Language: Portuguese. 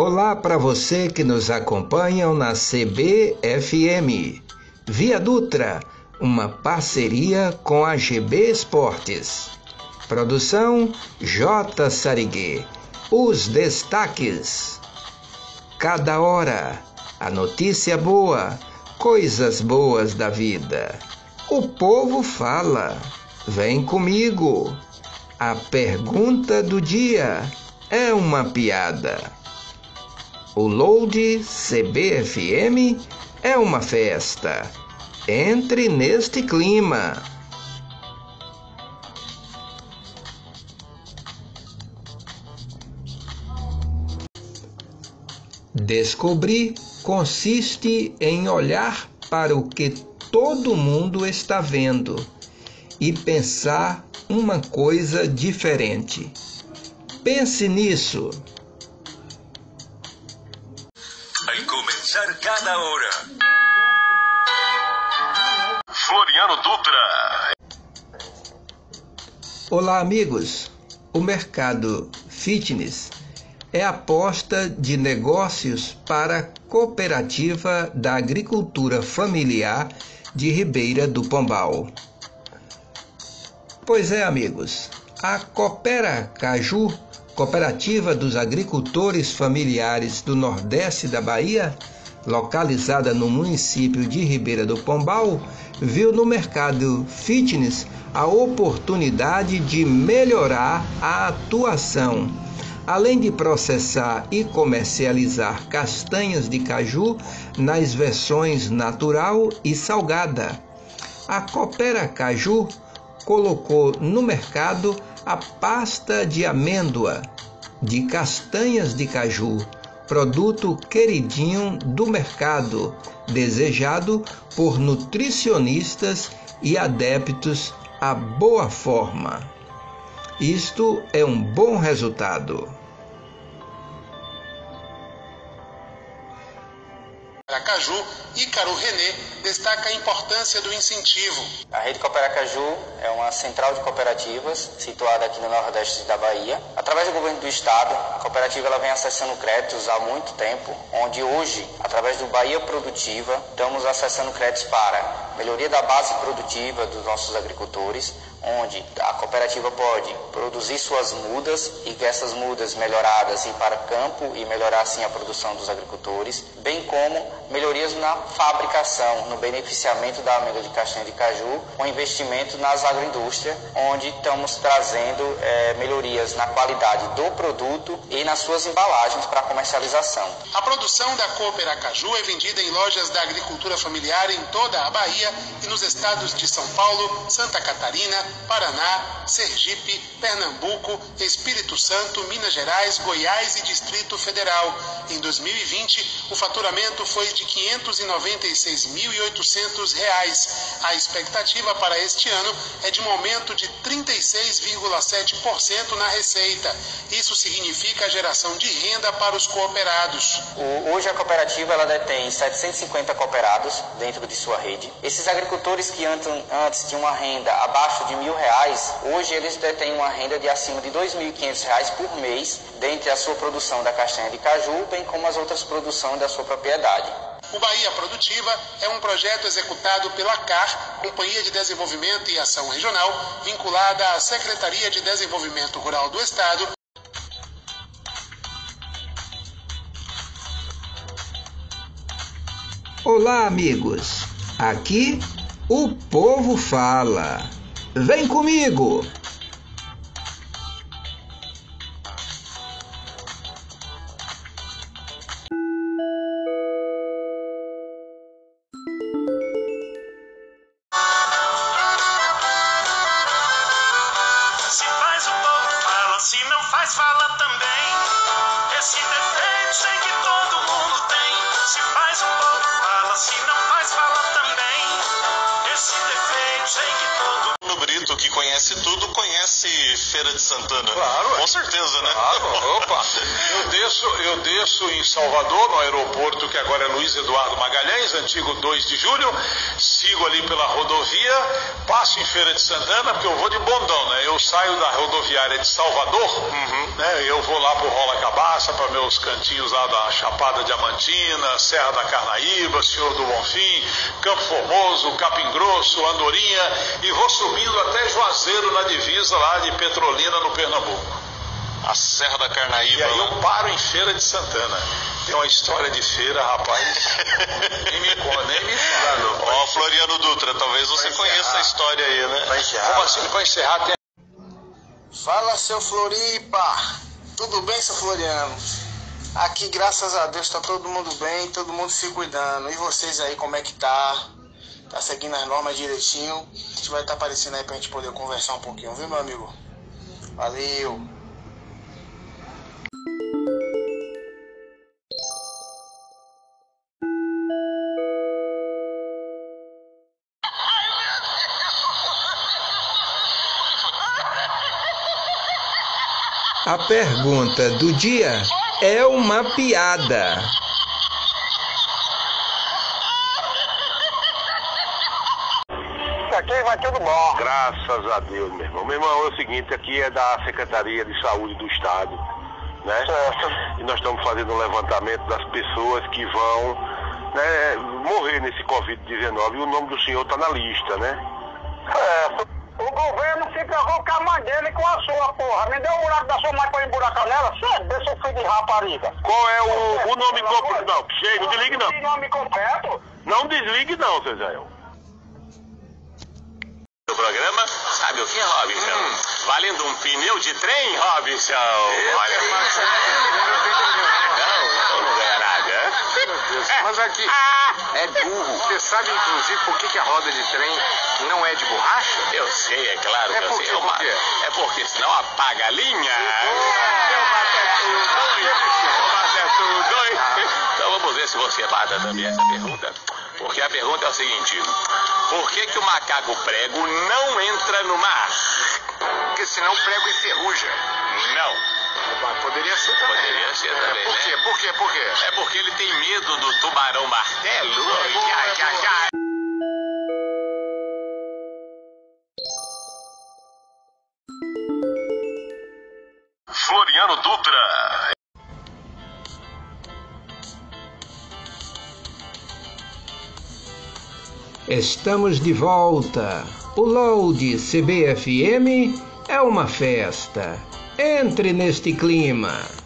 Olá para você que nos acompanha na CBFM. Via Dutra, uma parceria com a GB Esportes. Produção J. Sariguê. Os destaques. Cada hora, a notícia boa, coisas boas da vida. O povo fala. Vem comigo. A pergunta do dia é uma piada. O Load CBFM é uma festa. Entre neste clima. Descobrir consiste em olhar para o que todo mundo está vendo e pensar uma coisa diferente. Pense nisso. Cada hora. Floriano Dutra. Olá, amigos. O mercado fitness é aposta de negócios para a Cooperativa da Agricultura Familiar de Ribeira do Pombal. Pois é, amigos, a Coopera Caju Cooperativa dos Agricultores Familiares do Nordeste da Bahia, localizada no município de Ribeira do Pombal, viu no mercado fitness a oportunidade de melhorar a atuação, além de processar e comercializar castanhas de caju nas versões natural e salgada. A Coopera Caju colocou no mercado a pasta de amêndoa de castanhas de caju, produto queridinho do mercado, desejado por nutricionistas e adeptos à boa forma. Isto é um bom resultado. Aracaju, Ícaro René destaca a importância do incentivo. A Rede Cooperacaju é uma central de cooperativas situada aqui no nordeste da Bahia. Através do governo do estado, a cooperativa ela vem acessando créditos há muito tempo, onde hoje, através do Bahia Produtiva, estamos acessando créditos para melhoria da base produtiva dos nossos agricultores, onde a cooperativa pode produzir suas mudas e que essas mudas melhoradas ir para campo e melhorar assim a produção dos agricultores, bem como melhorias na fabricação, no beneficiamento da amêndoa de castanha de caju, com investimento nas agroindústrias, onde estamos trazendo é, melhorias na qualidade do produto e nas suas embalagens para comercialização. A produção da Coopera Caju é vendida em lojas da agricultura familiar em toda a Bahia e nos estados de São Paulo, Santa Catarina, Paraná, Sergipe, Pernambuco, Espírito Santo, Minas Gerais, Goiás e Distrito Federal. Em 2020, o faturamento foi de R$ 596.800. A expectativa para este ano é de um aumento de 36,7% na receita. Isso significa a geração de renda para os cooperados. Hoje a cooperativa ela detém 750 cooperados dentro de sua rede. Esses agricultores que antes tinham uma renda abaixo de mil reais, hoje eles detêm uma renda de acima de R$ 2.500 por mês, dentre a sua produção da castanha de caju, bem como as outras produções da sua propriedade. O Bahia Produtiva é um projeto executado pela CAR, Companhia de Desenvolvimento e Ação Regional, vinculada à Secretaria de Desenvolvimento Rural do Estado. Olá, amigos. Aqui o povo fala. Vem comigo! Feira de Santana? Claro. Com certeza, né? Claro, opa. Eu desço, eu desço em Salvador, no aeroporto que agora é Luiz Eduardo Magalhães, antigo 2 de julho, sigo ali pela rodovia, passo em Feira de Santana, porque eu vou de bondão, né? Eu saio da rodoviária de Salvador, né? Eu vou lá pro Rola Cabaça, para meus cantinhos lá da Chapada Diamantina, Serra da Carnaíba, Senhor do Bonfim, Campo Formoso, Capim Grosso, Andorinha, e vou subindo até Juazeiro, na divisa lá de Petrolina, no Pernambuco. A Serra da E Carnaíba. aí lá. eu paro em Feira de Santana. Tem uma história de feira, rapaz. nem me conta, nem me fala. Ó, Floriano Dutra, talvez você conheça encerrar. a história aí, né? Como assim, pra encerrar, tem Fala, seu Floripa! Tudo bem, seu Floriano? Aqui, graças a Deus, tá todo mundo bem, todo mundo se cuidando. E vocês aí, como é que tá? Tá seguindo as normas direitinho? A gente vai estar aparecendo aí pra gente poder conversar um pouquinho, viu, meu amigo? Valeu! A pergunta do dia é uma piada. Aqui vai tudo bom. Graças a Deus, meu irmão. Meu irmão, é o seguinte, aqui é da Secretaria de Saúde do Estado, né? E nós estamos fazendo um levantamento das pessoas que vão né, morrer nesse Covid-19 e o nome do senhor está na lista, né? É, o governo se preocupa com a mãe dele com a sua, porra. Me deu o buraco da sua mãe pra emburacar nela? Sério, deixa seu filho de rapariga. Qual é o, o nome completo? Não, chega, não desligue não. Tem nome completo? Não desligue não, seu Zé. do programa, sabe o que, Robinson? Valendo um pneu de trem, Robinson. Olha, não, então não ganha nada. Mas aqui, é burro. Você sabe, inclusive, por que, que a roda de trem não é de borracha? Eu sei, é claro É que eu por sei. É por quê? É porque senão apaga a linha. Eu mato tudo, eu tudo. Então vamos ver se você mata também essa pergunta. Porque a pergunta é o seguinte: Por que, que o macaco prego não entra no mar? Porque senão o prego enferruja. Não. Poderia ser também. Poderia ser também, Por né? quê? Por quê? Por quê? É porque ele tem medo do tubarão martelo. Ai, ai, ai. Floriano Dutra. Estamos de volta. O Load CBFM é uma festa. Entre neste clima.